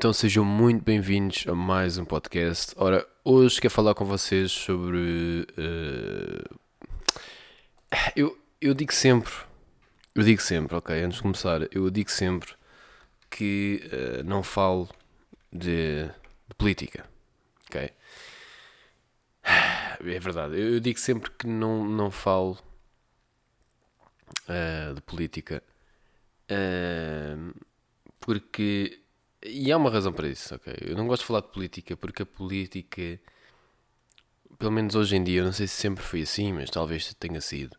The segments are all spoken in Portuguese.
Então sejam muito bem-vindos a mais um podcast. Ora, hoje quero falar com vocês sobre. eh, eu, eu digo sempre, eu digo sempre, ok, antes de começar, eu digo sempre que eh, não falo de, de política, ok? É verdade, eu, eu digo sempre que não, não falo eh, de política porque e há uma razão para isso, ok? Eu não gosto de falar de política porque a política, pelo menos hoje em dia, eu não sei se sempre foi assim, mas talvez tenha sido.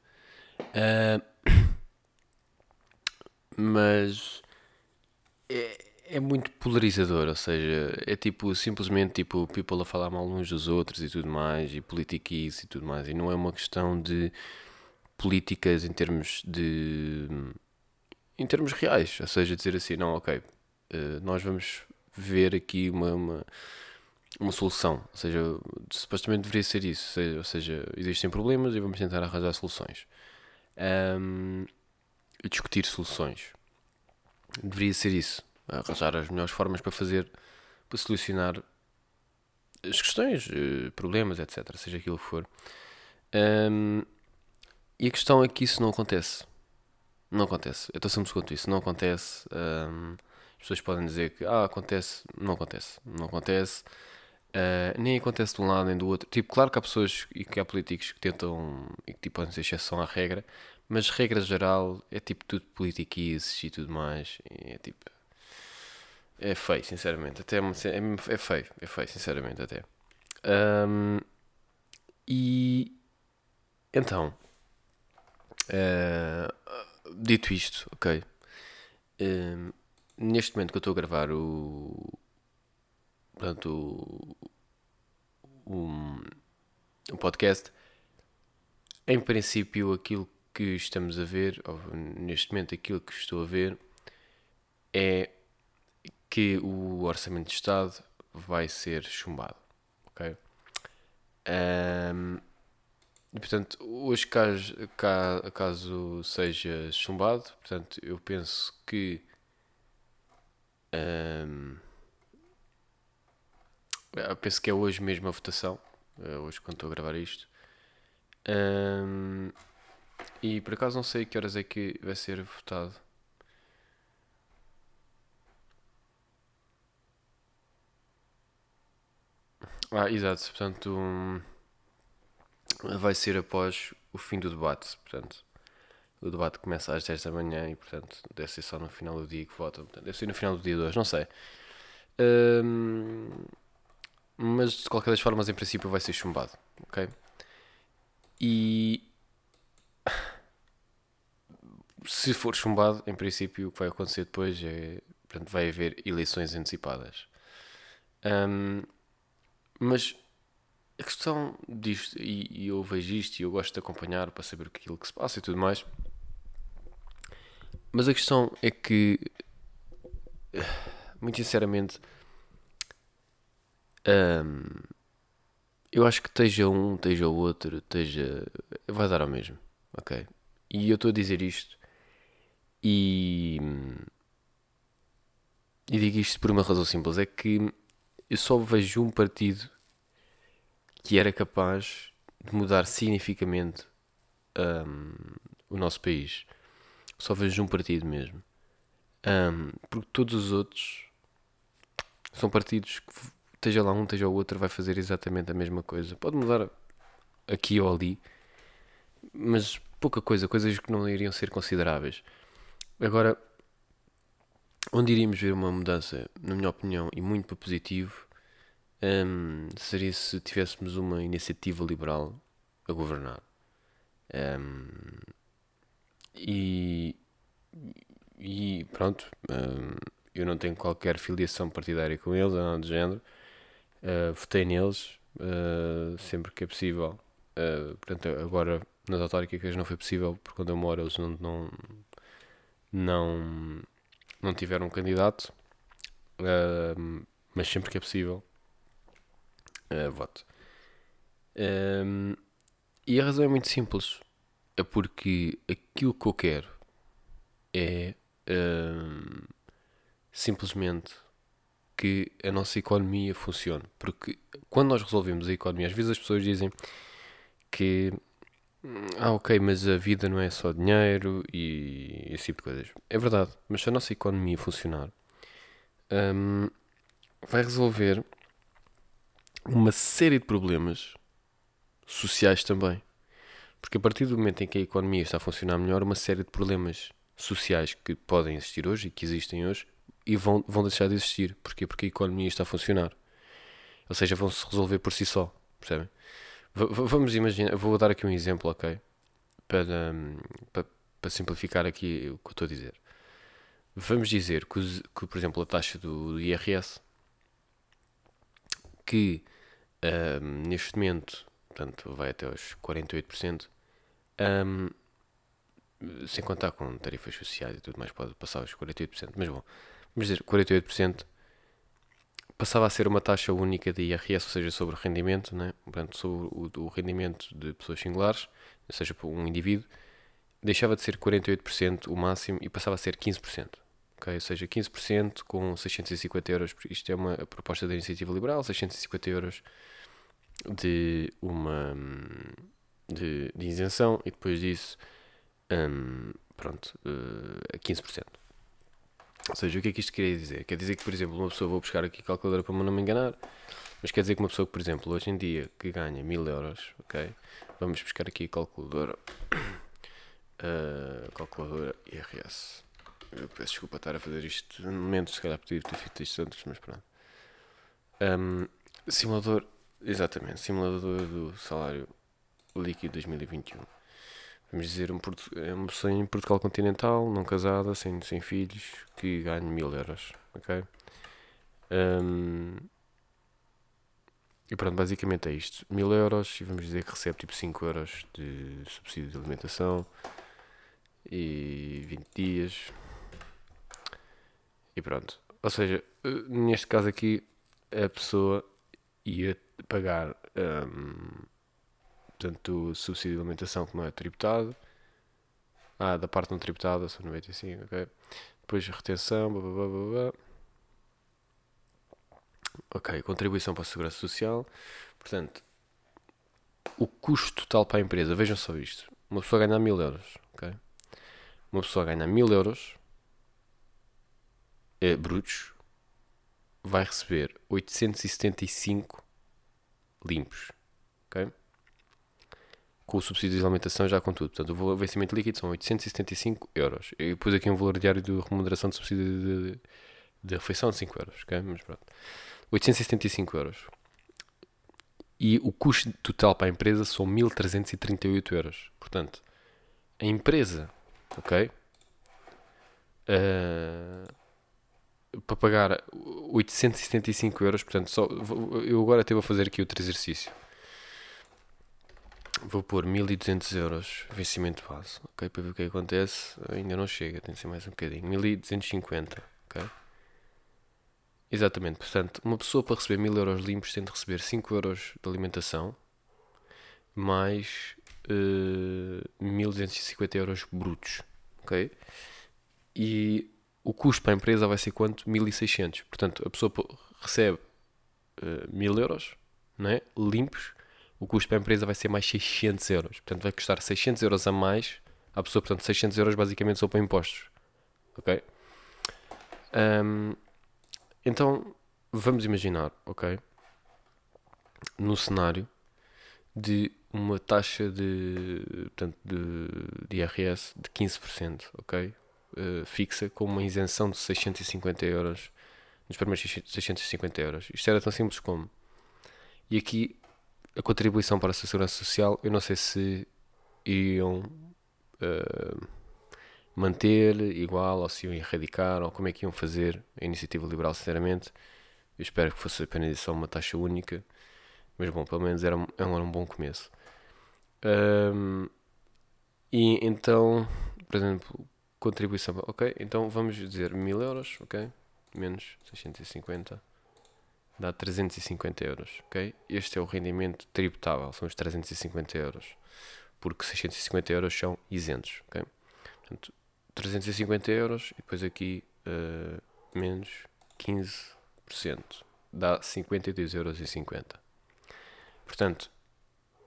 Ah, mas é, é muito polarizador, ou seja, é tipo simplesmente tipo people a falar mal uns dos outros e tudo mais, e politiquice e tudo mais, e não é uma questão de políticas em termos de em termos reais, ou seja, dizer assim, não, ok, nós vamos ver aqui uma, uma, uma solução. Ou seja, supostamente deveria ser isso. Ou seja, existem problemas e vamos tentar arranjar soluções. E discutir soluções. Deveria ser isso. Arranjar as melhores formas para fazer, para solucionar as questões, eh, problemas, etc. Seja aquilo que for. Ahm, e a questão é que isso não acontece. Não acontece. Eu estou sempre quanto isso. Não acontece. as pessoas podem dizer que ah, acontece, não acontece, não acontece, Ah, nem acontece de um lado nem do outro. Tipo, claro que há pessoas e que há políticos que tentam e que tipo, podem ser exceção à regra, mas regra geral é tipo tudo politiquices e tudo mais. É tipo. É feio, sinceramente. Até é, é, é feio, é feio, sinceramente, até. Ahm, e então, ah, dito isto, ok. Ahm, neste momento que eu estou a gravar o. Portanto, o, o podcast, em princípio, aquilo que estamos a ver, ou neste momento, aquilo que estou a ver, é que o Orçamento de Estado vai ser chumbado. Ok? Ahm, e, portanto, hoje, caso, ca- caso seja chumbado, portanto, eu penso que. Eu penso que é hoje mesmo a votação. É hoje quando estou a gravar isto. Ahm, e por acaso não sei que horas é que vai ser votado. Ah, exato. Portanto, hum, vai ser após o fim do debate. Portanto, o debate começa às 10 da manhã e, portanto, deve ser só no final do dia que votam. Deve ser no final do dia de hoje, não sei. Hum, mas de qualquer das formas, em princípio, vai ser chumbado. Ok? E se for chumbado, em princípio, o que vai acontecer depois é. Portanto, vai haver eleições antecipadas. Hum, mas a questão disto, e, e eu vejo isto e eu gosto de acompanhar para saber aquilo que se passa e tudo mais. Mas a questão é que, muito sinceramente, hum, eu acho que esteja um, esteja o outro, esteja. vai dar ao mesmo, ok? E eu estou a dizer isto e. E digo isto por uma razão simples: é que eu só vejo um partido que era capaz de mudar significativamente hum, o nosso país. Só vejo um partido mesmo. Hum, porque todos os outros são partidos que, esteja lá um, esteja o outro, vai fazer exatamente a mesma coisa. Pode mudar aqui ou ali, mas pouca coisa, coisas que não iriam ser consideráveis. Agora, onde iríamos ver uma mudança, na minha opinião, e muito para positivo, hum, seria se tivéssemos uma iniciativa liberal a governar. Hum, e, e pronto, hum, eu não tenho qualquer filiação partidária com eles, ou nada do género. Uh, votei neles uh, sempre que é possível. Uh, portanto, agora nas autárquicas não foi possível, porque onde eu moro eles não, não, não, não tiveram um candidato, mas sempre que é possível, voto. e a razão é muito simples, é porque aquilo que eu quero é simplesmente que a nossa economia funcione. Porque quando nós resolvemos a economia, às vezes as pessoas dizem que ah, ok, mas a vida não é só dinheiro e esse tipo de coisas. É verdade, mas se a nossa economia funcionar, um, vai resolver uma série de problemas sociais também. Porque a partir do momento em que a economia está a funcionar melhor, uma série de problemas sociais que podem existir hoje e que existem hoje e vão, vão deixar de existir. Porquê? Porque a economia está a funcionar. Ou seja, vão se resolver por si só. Percebem? V vamos imaginar, vou dar aqui um exemplo, ok? Para, para, para, simplificar aqui o que eu estou a dizer. Vamos dizer que, que por exemplo, a taxa do, do IRS, que um, neste momento, portanto, vai até aos 48%, um, sem contar com tarifas sociais e tudo mais, pode passar aos 48%, mas bom, vamos dizer, 48% passava a ser uma taxa única de IRS, ou seja, sobre rendimento, né? Portanto, sobre o, o rendimento de pessoas singulares, ou seja, por um indivíduo, deixava de ser 48% o máximo e passava a ser 15%. Okay? Ou seja, 15% com 650 euros, isto é uma proposta da iniciativa liberal, 650 euros de uma de, de isenção e depois disso, um, pronto, uh, a 15%. Ou seja, o que é que isto quer dizer? Quer dizer que, por exemplo, uma pessoa, vou buscar aqui a calculadora para não me enganar, mas quer dizer que uma pessoa que, por exemplo, hoje em dia, que ganha 1000 euros, ok? Vamos buscar aqui a calculadora. Uh, calculadora IRS. Eu peço desculpa estar a fazer isto no momento, se calhar podia ter feito isto antes, mas pronto. Um, simulador, exatamente, simulador do salário líquido 2021 vamos dizer, um, é uma pessoa em Portugal continental, não casada, sem, sem filhos, que ganha mil euros, ok? Um, e pronto, basicamente é isto. Mil euros e vamos dizer que recebe tipo 5 euros de subsídio de alimentação e 20 dias. E pronto. Ou seja, neste caso aqui, a pessoa ia pagar um, portanto, o subsídio de alimentação que não é tributado. Ah, da parte não tributada são 95, ok. Depois retenção, blá, blá, blá, blá. Ok, contribuição para a segurança social. Portanto, o custo total para a empresa, vejam só isto. Uma pessoa ganha mil euros, ok? Uma pessoa ganha mil euros é, brutos, vai receber 875 limpos, ok? com o subsídio de alimentação já com tudo. Portanto, o vencimento líquido são 875 euros. E depois aqui um valor diário de remuneração de subsídio de, de refeição de 5 euros. Okay? Mas pronto. 875 euros. E o custo total para a empresa são 1338 euros. Portanto, a empresa, ok? Uh, para pagar 875 euros, portanto, só, eu agora estive a fazer aqui outro exercício. Vou pôr 1200 euros vencimento base, ok? Para ver o que acontece. Ainda não chega, tem de ser mais um bocadinho. 1250, ok? Exatamente, portanto, uma pessoa para receber 1000 euros limpos tem de receber 5 euros de alimentação mais uh, eh, 1250 euros brutos, ok? E o custo para a empresa vai ser quanto? 1600. Portanto, a pessoa recebe uh, 1000 euros, né? Limpos o custo para a empresa vai ser mais 600 euros. Portanto, vai custar 600 euros a mais à pessoa. Portanto, 600 euros basicamente são para impostos. Ok? Um, então, vamos imaginar, ok? No cenário de uma taxa de, portanto, de, de IRS de 15%, ok? Uh, fixa com uma isenção de 650 euros nos primeiros 650 euros. Isto era tão simples como. E aqui a contribuição para a segurança social, eu não sei se iriam uh, manter igual ou se iam erradicar ou como é que iam fazer a iniciativa liberal, sinceramente. Eu espero que fosse apenas só uma taxa única, mas bom, pelo menos era, era um bom começo. Um, e então, por exemplo, contribuição, ok? Então vamos dizer 1000 euros, ok? Menos 650 dá 350 euros, ok? Este é o rendimento tributável, são os 350 euros, porque 650 euros são isentos, ok? Portanto, 350 euros e depois aqui uh, menos 15%, dá 52,50 euros. Portanto,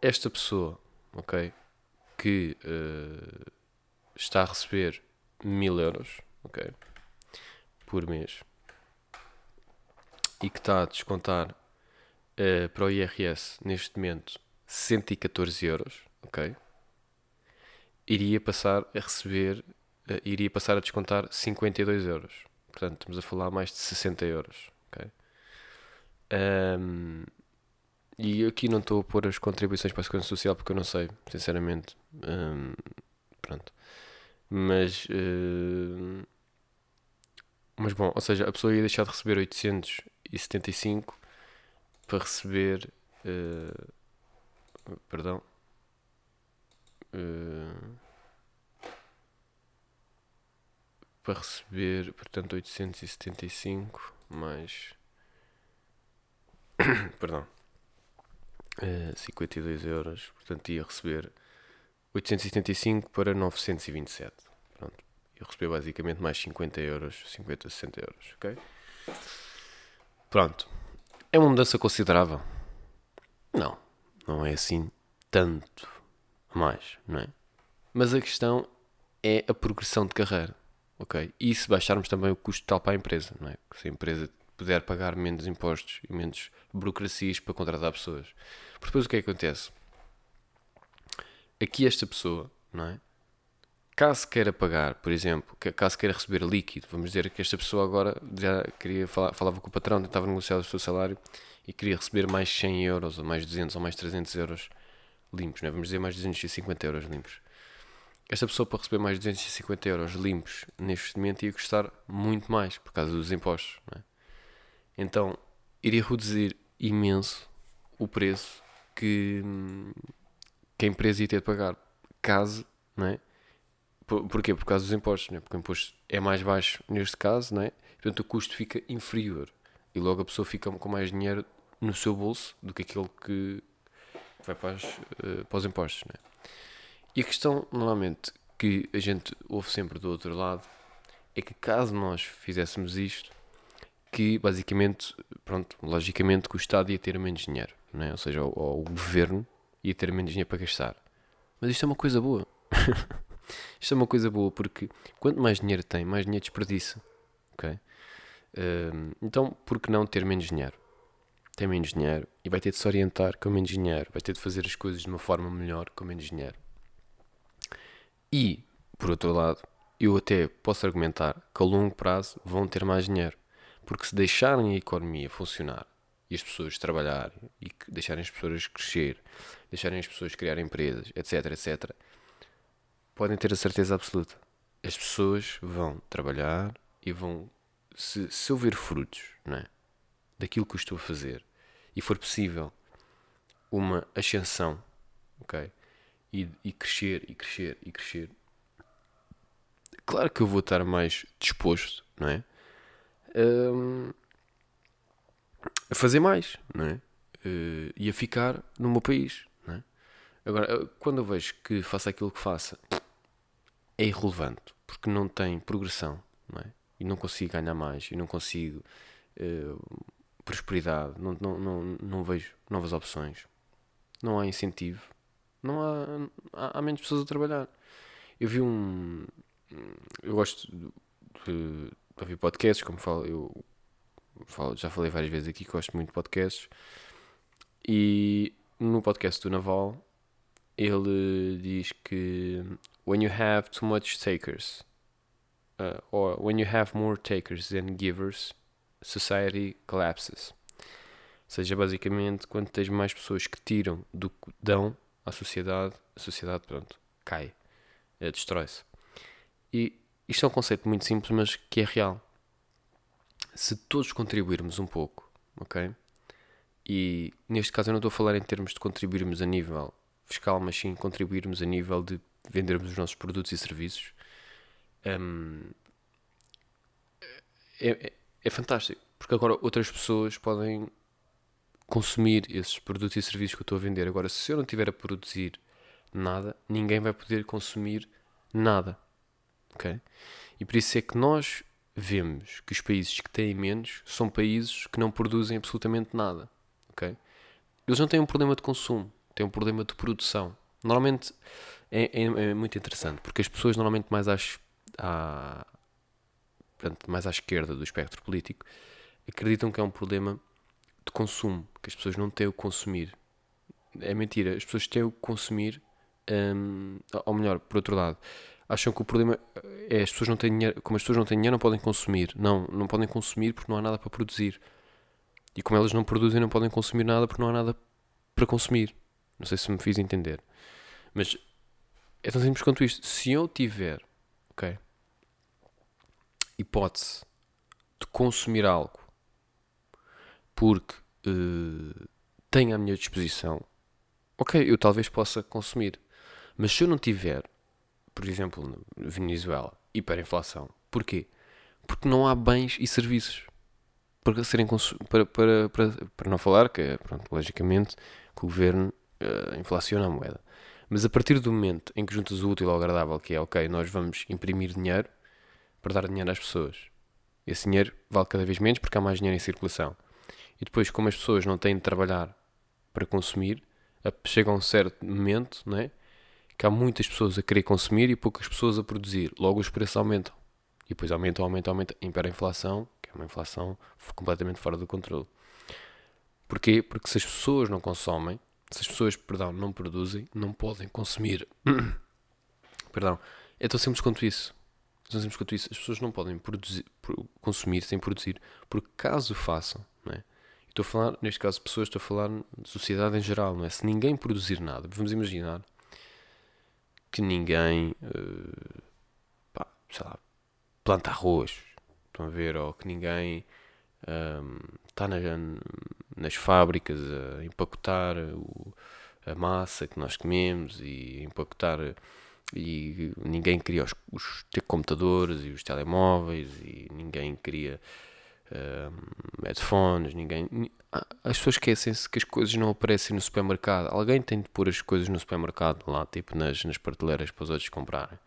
esta pessoa, ok, que uh, está a receber 1000 euros, ok, por mês, e que está a descontar uh, para o IRS neste momento 114 euros, ok? Iria passar a receber, uh, iria passar a descontar 52 euros. Portanto, estamos a falar mais de 60 euros, ok? Um, e aqui não estou a pôr as contribuições para a Segurança Social porque eu não sei, sinceramente. Um, pronto. Mas. Uh, mas bom, ou seja, a pessoa ia deixar de receber 875 para receber. Uh, perdão. Uh, para receber, portanto, 875 mais. perdão. Uh, 52 euros, portanto, ia receber 875 para 927. Eu recebi basicamente mais 50 euros, 50, 60 euros, ok? Pronto. É uma mudança considerável? Não, não é assim tanto mais, não é? Mas a questão é a progressão de carreira, ok? E se baixarmos também o custo tal para a empresa, não é? Se a empresa puder pagar menos impostos e menos burocracias para contratar pessoas. Porque depois o que é que acontece? Aqui esta pessoa, não é? Caso queira pagar, por exemplo, caso queira receber líquido, vamos dizer que esta pessoa agora já queria falar, falava com o patrão, tentava negociar o seu salário e queria receber mais 100 euros, ou mais 200, ou mais 300 euros limpos, não é? vamos dizer mais 250 euros limpos. Esta pessoa para receber mais 250 euros limpos neste momento ia custar muito mais por causa dos impostos. É? Então iria reduzir imenso o preço que, que a empresa ia ter de pagar caso, não é? Por, porquê? Por causa dos impostos, não é? Porque o imposto é mais baixo neste caso, não é? Portanto, o custo fica inferior e logo a pessoa fica com mais dinheiro no seu bolso do que aquele que vai para, as, uh, para os impostos, não é? E a questão, normalmente, que a gente ouve sempre do outro lado é que caso nós fizéssemos isto, que basicamente, pronto, logicamente que o Estado ia ter menos dinheiro, não é? ou seja, o, o governo ia ter menos dinheiro para gastar. Mas isto é uma coisa boa. isto é uma coisa boa porque quanto mais dinheiro tem, mais dinheiro desperdiça. ok? então, por que não ter menos dinheiro? Tem menos dinheiro e vai ter de se orientar com menos dinheiro, vai ter de fazer as coisas de uma forma melhor com menos dinheiro. E, por outro lado, eu até posso argumentar que a longo prazo vão ter mais dinheiro. Porque se deixarem a economia funcionar e as pessoas trabalharem e deixarem as pessoas crescer, deixarem as pessoas criar empresas, etc, etc, podem ter a certeza absoluta. As pessoas vão trabalhar e vão, se, se houver frutos não é? daquilo que eu estou a fazer e for possível uma ascensão, ok? E, e crescer, e crescer, e crescer. Claro que eu vou estar mais disposto, não é? Um, a fazer mais, não é? Uh, e a ficar no meu país, não é? Agora, quando eu vejo que faço aquilo que faça, é irrelevante, porque não tem progressão, não é? E não consigo ganhar mais, e não consigo uh, prosperidade, não, não, não, não vejo novas opções, não há incentivo, não há, há, há menos pessoas a trabalhar. Eu vi um. Eu gosto de, de ouvir podcasts, como falo, eu falo, já falei várias vezes aqui que gosto muito de podcasts. E no podcast do Naval, ele diz que when you have too much takers, uh, or when you have more takers than givers, society collapses. Ou seja, basicamente, quando tens mais pessoas que tiram do que dão à sociedade, a sociedade, pronto, cai, uh, destrói-se. E isto é um conceito muito simples, mas que é real. Se todos contribuirmos um pouco, ok? E neste caso eu não estou a falar em termos de contribuirmos a nível fiscal, mas sim contribuirmos a nível de vendermos os nossos produtos e serviços. Um, é, é, é fantástico, porque agora outras pessoas podem consumir esses produtos e serviços que eu estou a vender. Agora, se eu não estiver a produzir nada, ninguém vai poder consumir nada. Ok? E por isso é que nós vemos que os países que têm menos são países que não produzem absolutamente nada. Ok? Eles não têm um problema de consumo, têm um problema de produção. Normalmente é, é, é muito interessante, porque as pessoas normalmente mais às, à, portanto, mais à esquerda do espectro político acreditam que é um problema de consumo, que as pessoas não têm o consumir. É mentira, as pessoas têm o consumir, hum, ou melhor, por outro lado, acham que o problema é as pessoas não têm dinheiro, como as pessoas não têm dinheiro, não podem consumir. Não, não podem consumir porque não há nada para produzir. E como elas não produzem, não podem consumir nada porque não há nada para consumir. Não sei se me fiz entender. Mas é tão simples quanto isto. Se eu tiver, ok, hipótese de consumir algo porque uh, tenho à minha disposição, ok, eu talvez possa consumir. Mas se eu não tiver, por exemplo, na Venezuela, hiperinflação, porquê? Porque não há bens e serviços para serem para, para, para, para não falar que, pronto, logicamente, que o governo uh, inflaciona a moeda. Mas a partir do momento em que juntas o útil ao agradável, que é ok, nós vamos imprimir dinheiro para dar dinheiro às pessoas. Esse dinheiro vale cada vez menos porque há mais dinheiro em circulação. E depois, como as pessoas não têm de trabalhar para consumir, chega a um certo momento não é? que há muitas pessoas a querer consumir e poucas pessoas a produzir. Logo os preços aumentam. E depois aumentam, aumentam, aumentam. Impera a inflação, que é uma inflação completamente fora do controle. Porquê? Porque se as pessoas não consomem, se as pessoas, perdão, não produzem, não podem consumir. perdão. É tão simples quanto isso. É tão simples quanto isso. As pessoas não podem produzir, consumir sem produzir. Porque caso façam, não é? Estou a falar, neste caso, pessoas, estou a falar de sociedade em geral, não é? Se ninguém produzir nada, vamos imaginar que ninguém, uh, pá, sei lá, planta arroz, estão a ver, ou que ninguém um, ehm, está na, nas fábricas a empacotar o, a massa que nós comemos e empacotar e ninguém queria os, os computadores e os telemóveis e ninguém queria uh, headphones, ninguém. As pessoas esquecem-se que as coisas não aparecem no supermercado. Alguém tem de pôr as coisas no supermercado lá, tipo nas, nas prateleiras para os outros comprarem.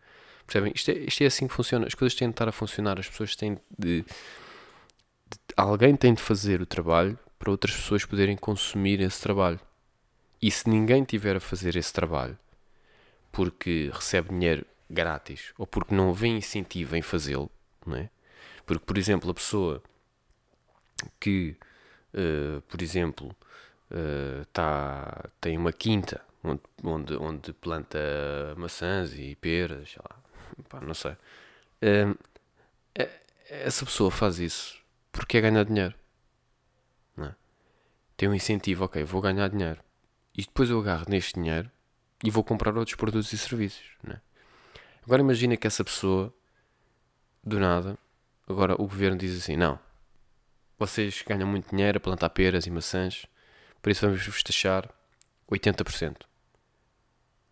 Percebem? Isto é, isto é assim que funciona. As coisas têm de estar a funcionar. As pessoas têm de, de. Alguém tem de fazer o trabalho para outras pessoas poderem consumir esse trabalho. E se ninguém tiver a fazer esse trabalho porque recebe dinheiro grátis ou porque não vê incentivo em fazê-lo, é? Porque, por exemplo, a pessoa que, uh, por exemplo, uh, tá, tem uma quinta onde, onde, onde planta maçãs e peras, sei lá, pá, não sei. Uh, essa pessoa faz isso porque é ganhar dinheiro. Tem um incentivo, ok, vou ganhar dinheiro. E depois eu agarro neste dinheiro e vou comprar outros produtos e serviços. Não é? Agora imagina que essa pessoa, do nada, agora o governo diz assim: não, vocês ganham muito dinheiro a plantar peras e maçãs, por isso vamos vos taxar 80%.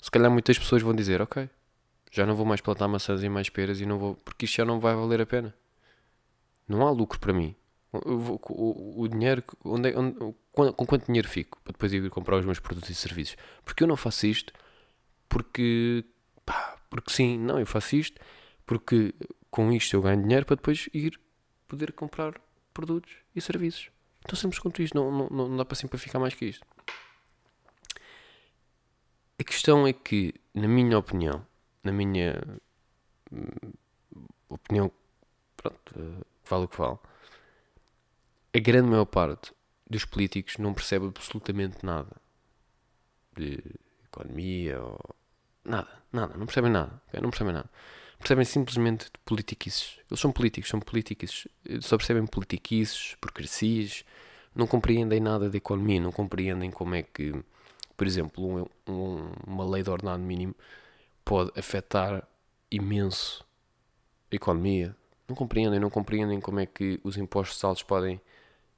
Se calhar muitas pessoas vão dizer, ok, já não vou mais plantar maçãs e mais peras e não vou, porque isto já não vai valer a pena. Não há lucro para mim. Vou, o, o, dinheiro, onde, é, onde, com quanto dinheiro fico para depois ir comprar os meus produtos e serviços? Porque eu não faço isto porque, pá, porque sim, não, eu faço isto porque com isto eu ganho dinheiro para depois ir poder comprar produtos e serviços. Tão simples quanto isto, não, não, não dá para simplificar mais que isto. A questão é que, na minha opinião, na minha hum, opinião, pronto, uh, vale o que vale, a grande maior parte dos políticos não percebe absolutamente nada de economia ou nada, nada, não percebem nada, não percebem nada percebem simplesmente de politiquices. Eles são políticos, são politiquices. Só percebem politiquices, burocracias, não compreendem nada de economia, não compreendem como é que, por exemplo, um, um, uma lei de ordenado mínimo pode afetar imenso a economia. Não compreendem, não compreendem como é que os impostos altos podem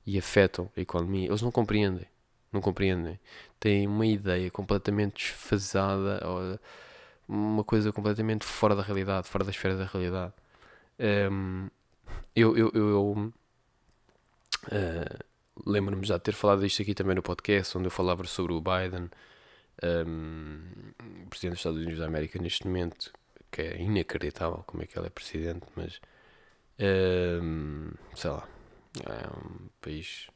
e afetam a economia, eles não compreendem. Não compreendem. Têm uma ideia completamente desfasada, uma coisa completamente fora da realidade, fora da esfera da realidade. Um, eu, eu, eu uh, lembro-me já de ter falado disto aqui também no podcast, onde eu falava sobre o Biden, um, presidente dos Estados Unidos da América neste momento, que é inacreditável como é que ele é presidente, mas um, sei lá, é um país.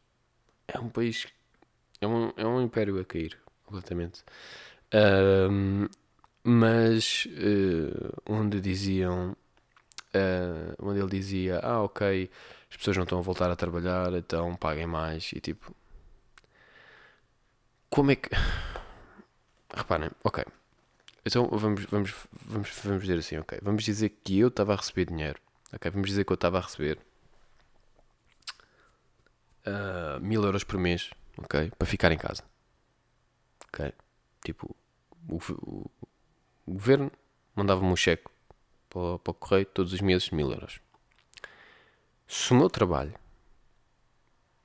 É um país. É um, é um império a cair, completamente. Um, mas uh, onde diziam. Uh, onde ele dizia: Ah, ok, as pessoas não estão a voltar a trabalhar, então paguem mais. E tipo. Como é que. Reparem, ok. Então vamos, vamos, vamos, vamos dizer assim, ok. Vamos dizer que eu estava a receber dinheiro. Ok, vamos dizer que eu estava a receber uh, mil euros por mês, ok? Para ficar em casa. Ok? Tipo, o, o, o governo mandava-me um cheque para, para o correio todos os meses, mil euros. Se o meu trabalho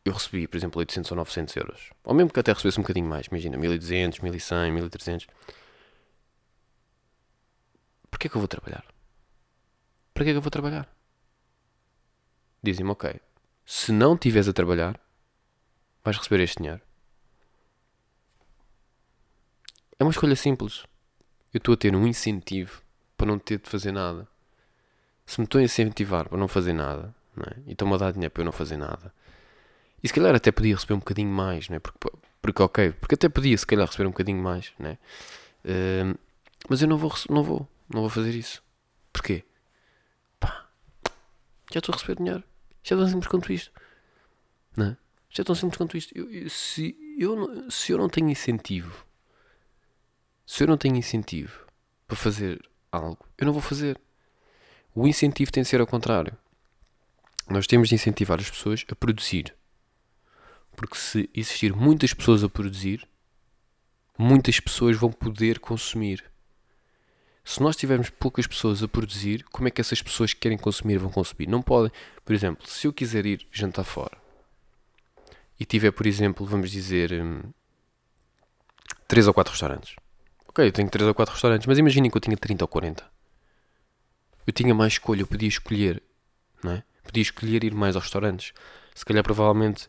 eu recebi, por exemplo, 800 ou 900 euros, ou mesmo que até recebesse um bocadinho mais, imagina, 1200, 1100, 1300, porquê é que eu vou trabalhar? Para que é que eu vou trabalhar? Dizem-me, ok, se não estiveres a trabalhar, vais receber este dinheiro. É uma escolha simples. Eu estou a ter um incentivo para não ter de fazer nada. Se me estou a incentivar para não fazer nada, não é? e estão-me a dar dinheiro para eu não fazer nada, e se calhar até podia receber um bocadinho mais, não é? porque, porque ok, porque até podia se calhar receber um bocadinho mais, não é? Uh, mas eu não vou, não vou, não vou fazer isso. Porquê? Pá, já estou a receber dinheiro. Isto é tão simples quanto isto. Não é? Isto é tão simples quanto isto. Eu, eu, se, eu, se eu não tenho incentivo, se eu não tenho incentivo para fazer algo, eu não vou fazer. O incentivo tem de ser ao contrário. Nós temos de incentivar as pessoas a produzir. Porque se existir muitas pessoas a produzir, muitas pessoas vão poder consumir. Se nós tivermos poucas pessoas a produzir, como é que essas pessoas que querem consumir vão consumir? Não podem. Por exemplo, se eu quiser ir jantar fora e tiver, por exemplo, vamos dizer, hum, 3 ou 4 restaurantes. Ok, eu tenho 3 ou 4 restaurantes, mas imaginem que eu tinha 30 ou 40. Eu tinha mais escolha, eu podia escolher, não é? Podia escolher ir mais aos restaurantes. Se calhar, provavelmente,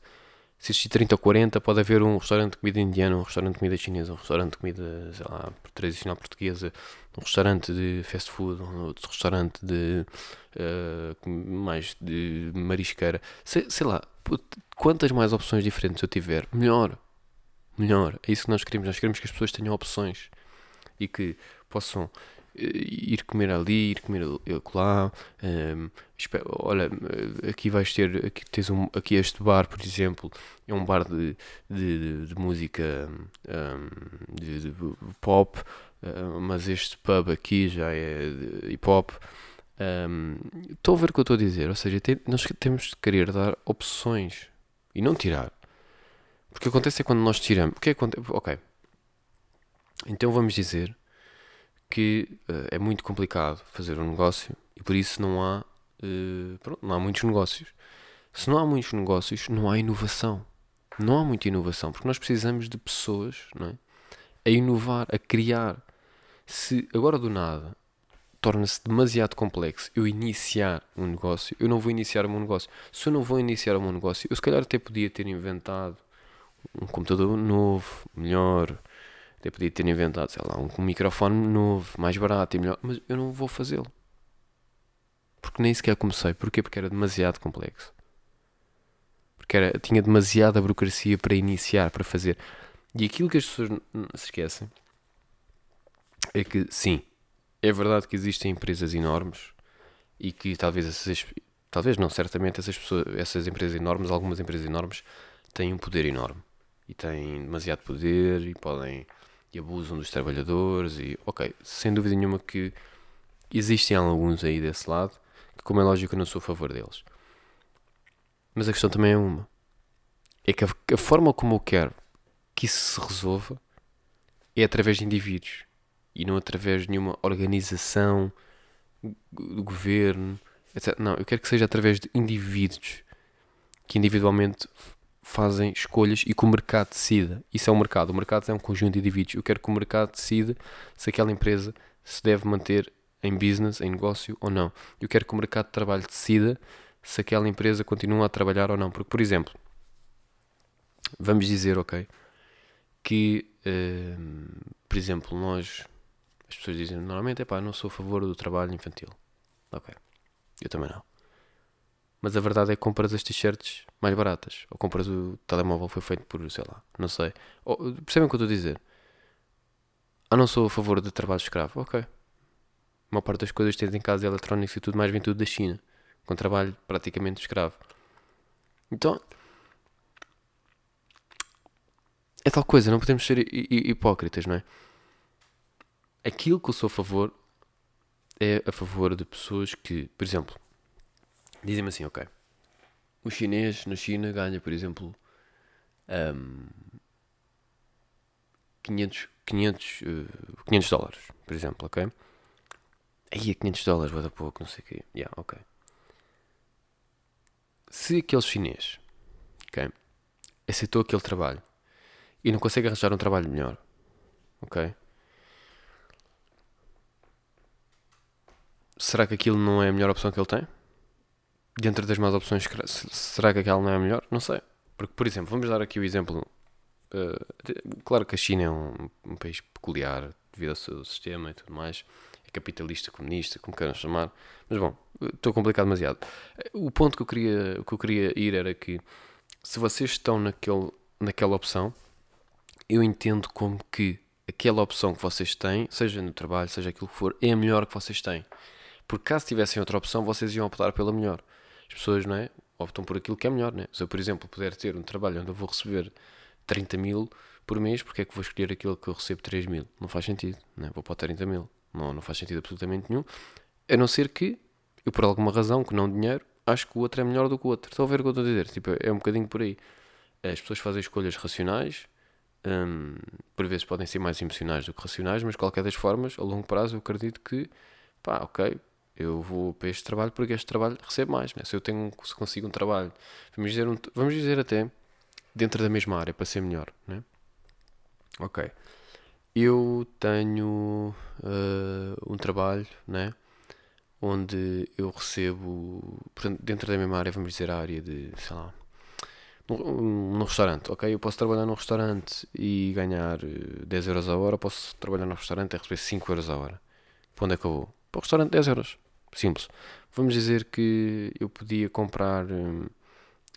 se existir 30 ou 40, pode haver um restaurante de comida indiana, um restaurante de comida chinesa, um restaurante de comida, sei lá, tradicional portuguesa, um restaurante de fast food, um outro restaurante de uh, mais de marisqueira. Sei, sei lá, quantas mais opções diferentes eu tiver, melhor. Melhor. É isso que nós queremos. Nós queremos que as pessoas tenham opções e que possam eh, ir comer ali, ir comer lá. Um, olha, aqui vais ter, aqui tens um, aqui este bar, por exemplo, é um bar de, de, de música um, de, de, pop, uh, mas este pub aqui já é hip hop. Estou um, a ver o que eu estou a dizer, ou seja, tem, nós temos de querer dar opções e não tirar. Porque acontece é quando nós tiramos. O que é acontece? Ok. Então vamos dizer que uh, é muito complicado fazer um negócio e por isso não há, uh, pronto, não há muitos negócios. Se não há muitos negócios, não há inovação. Não há muita inovação, porque nós precisamos de pessoas não é? a inovar, a criar. Se agora do nada torna-se demasiado complexo eu iniciar um negócio, eu não vou iniciar o meu negócio. Se eu não vou iniciar o meu negócio, eu se calhar até podia ter inventado um computador novo, melhor, até podia ter inventado, sei lá, um, microfone novo, mais barato e melhor, mas eu não vou fazê-lo. Porque nem sequer comecei. Porquê? Porque era demasiado complexo. Porque era, tinha demasiada burocracia para iniciar, para fazer. E aquilo que as pessoas se esquecem é que, sim, é verdade que existem empresas enormes e que talvez essas, talvez não, certamente essas pessoas, essas empresas enormes, algumas empresas enormes, têm um poder enorme e têm demasiado poder e podem e abusam dos trabalhadores e ok, sem dúvida nenhuma que existem alguns aí desse lado que como é lógico eu não sou a favor deles. Mas a questão também é uma. É que a, a forma como eu quero que isso se resolva é através de indivíduos e não através de nenhuma organização do governo, etc. Não, eu quero que seja através de indivíduos que individualmente fazem escolhas e que o mercado decida. Isso é o mercado. O mercado é um conjunto de indivíduos. Eu quero que o mercado decida se aquela empresa se deve manter em business, em negócio ou não. Eu quero que o mercado de trabalho decida se aquela empresa continua a trabalhar ou não. Porque, por exemplo, vamos dizer, ok, que, uh, por exemplo, nós, as pessoas dizem normalmente, é pá, não sou a favor do trabalho infantil. Ok, eu também não. Mas a verdade é que compras as t-shirts mais baratas. Ou compras o telemóvel foi feito por, sei lá, não sei. Ou, percebem o que eu estou a dizer? Ah, não sou a favor de trabalho escravo. Ok. A maior parte das coisas que tens em casa eletrónicos e tudo mais vem tudo da China. Com trabalho praticamente escravo. Então. É tal coisa, não podemos ser hipócritas, não é? Aquilo que eu sou a favor é a favor de pessoas que, por exemplo, dizem-me assim, ok, o chinês na China ganha, por exemplo, um, 500, 500, uh, 500 dólares, por exemplo, ok? Aí é 500 dólares, vai dar pouco, não sei o quê. Yeah, ok. Se aquele chinês, ok, aceitou aquele trabalho e não consegue arranjar um trabalho melhor, ok? Será que aquilo não é a melhor opção que ele tem? Dentro das más opções, será que aquela não é a melhor? Não sei. Porque, por exemplo, vamos dar aqui o exemplo. Uh, claro que a China é um, um, país peculiar devido ao seu sistema e tudo mais. É capitalista, comunista, como queiram chamar. Mas bom, estou complicado demasiado. O ponto que eu queria, que eu queria ir era que se vocês estão naquele, naquela opção, eu entendo como que aquela opção que vocês têm, seja no trabalho, seja aquilo que for, é a melhor que vocês têm. Porque caso tivessem outra opção, vocês iam optar pela melhor. As pessoas, não é? Optam por aquilo que é melhor, né? Se eu, por exemplo, puder ter um trabalho onde eu vou receber 30 mil por mês, porque é que vou escolher aquilo que eu recebo 3 mil? Não faz sentido, né? Vou para 30 mil. Não, não faz sentido absolutamente nenhum. A não ser que eu, por alguma razão, que não dinheiro, acho que o outro é melhor do que o outro. Estão a ver o que eu estou a dizer? Tipo, é um bocadinho por aí. As pessoas fazem escolhas racionais, hum, por vezes podem ser mais emocionais do que racionais, mas de qualquer das formas, a longo prazo, eu acredito que, pá, ok, eu vou para este trabalho porque este trabalho recebe mais. Né? Se eu tenho, se consigo um trabalho, vamos dizer, um, vamos dizer até dentro da mesma área para ser melhor. Né? Ok. Eu tenho uh, um trabalho né? onde eu recebo, portanto, dentro da mesma área, vamos dizer a área de, sei lá, no, restaurante, ok? Eu posso trabalhar num restaurante e ganhar 10 eh, euros a hora, posso trabalhar num restaurante e receber 5 euros a hora. Para onde é que eu vou? Para o restaurante 10 euros. Simples. Vamos dizer que eu podia comprar um,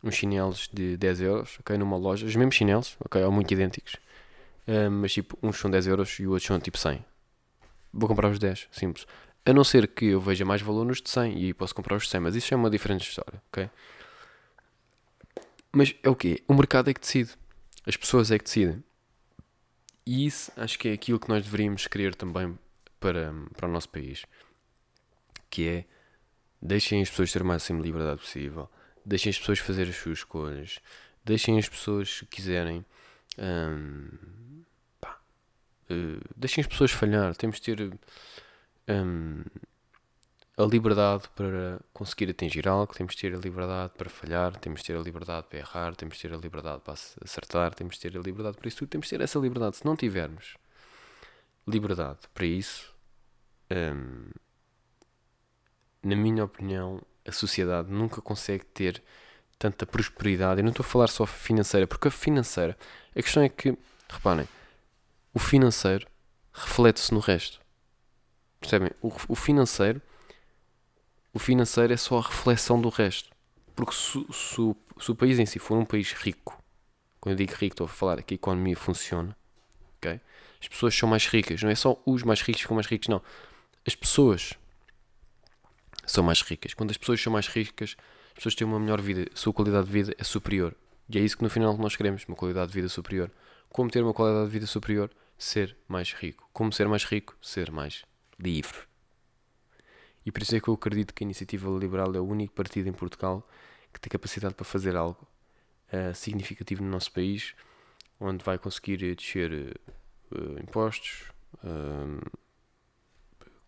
uns chinelos de 10 euros, ok? Numa loja, os mesmos chinelos, ok? Ou muito idênticos. Um, mas tipo, uns são 10 euros e os outros são tipo 100. Vou comprar os 10, simples. A não ser que eu veja mais valor nos de 100 e posso comprar os 100, mas isso é uma diferente história, ok? Mas é o quê? O mercado é que decide. As pessoas é que decidem. E isso acho que é aquilo que nós deveríamos querer também para, para o nosso país que é deixem as pessoas ter o máximo de liberdade possível, deixem as pessoas fazer as suas escolhas, deixem as pessoas se quiserem. Hum, pá, uh, deixem as pessoas falhar. Temos de ter hum, a liberdade para conseguir atingir algo, temos de ter a liberdade para falhar, temos de ter a liberdade para errar, temos de ter a liberdade para acertar, temos de ter a liberdade para isso tudo, temos de ter essa liberdade. Se não tivermos liberdade para isso, hum, na minha opinião, a sociedade nunca consegue ter tanta prosperidade. Eu não estou a falar só financeira, porque a financeira, a questão é que, reparem, o financeiro reflete-se no resto. Percebem? O, o, financeiro, o financeiro é só a reflexão do resto. Porque se, se, se, o país em si for um país rico, quando eu digo rico, estou a falar que a economia funciona, ok? As pessoas são mais ricas, não é só os mais ricos que ficam mais ricos, não. As pessoas são mais ricas. Quando as pessoas são mais ricas, as pessoas têm uma melhor vida, a sua qualidade de vida é superior. E é isso que no final nós queremos, uma qualidade de vida superior. Como ter uma qualidade de vida superior? Ser mais rico. Como ser mais rico? Ser mais livre. E por isso é que eu acredito que a Iniciativa Liberal é o único partido em Portugal que tem capacidade para fazer algo uh, significativo no nosso país, onde vai conseguir descer uh, impostos, uh,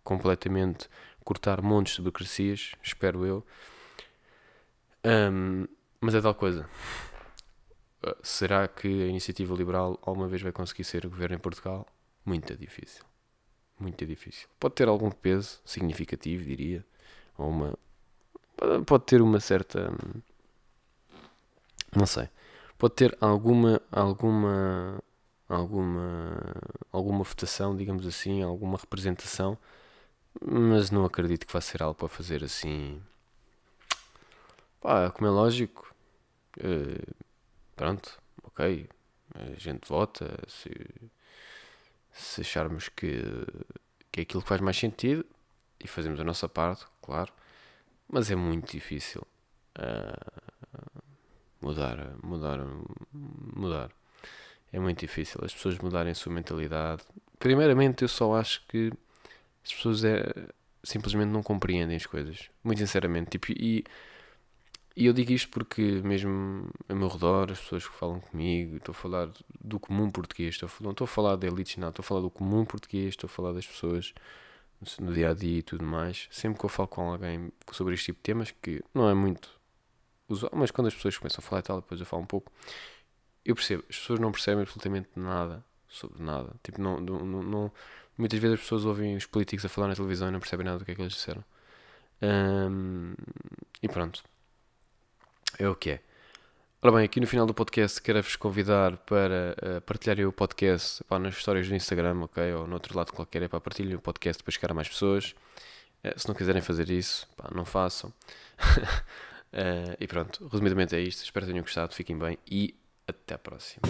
completamente cortar montes de burocracias, espero eu. Um, mas é tal coisa. uh, será que a iniciativa liberal alguma vez vai conseguir ser governo em Portugal? Muito difícil. Muito difícil. Pode ter algum peso significativo, diria. Ou uma. Pode ter uma certa. Não sei. Pode ter alguma. alguma. alguma. alguma votação, digamos assim, alguma representação. Mas não acredito que vá ser algo para fazer assim. Pá, como é lógico. Uh, pronto, ok. A gente vota. Se, se acharmos que, que é aquilo que faz mais sentido e fazemos a nossa parte, claro. Mas é muito difícil uh, mudar, mudar, mudar. É muito difícil as pessoas mudarem a sua mentalidade. Primeiramente, eu só acho que as pessoas é, simplesmente não compreendem as coisas. Muito sinceramente. Tipo, e e eu digo isto porque, mesmo a meu redor, as pessoas que falam comigo, estou a falar do comum português, estou a, não estou a falar de elites, não, estou a falar do comum português, estou a falar das pessoas no dia a dia e tudo mais. Sempre que eu falo com alguém sobre este tipo de temas, que não é muito usual, mas quando as pessoas começam a falar e tal, depois eu falo um pouco, eu percebo, as pessoas não percebem absolutamente nada sobre nada. Tipo, não, não, não, muitas vezes as pessoas ouvem os políticos a falar na televisão e não percebem nada do que é que eles disseram. Um, e pronto é o que é. Ora bem, aqui no final do podcast quero-vos convidar para uh, partilharem o podcast pá, nas histórias do Instagram, ok? Ou no outro lado qualquer, é para partilhem o podcast para chegar a mais pessoas. Uh, se não quiserem fazer isso, pá, não façam. uh, e pronto, resumidamente é isto. Espero que tenham gostado, fiquem bem e até a próxima.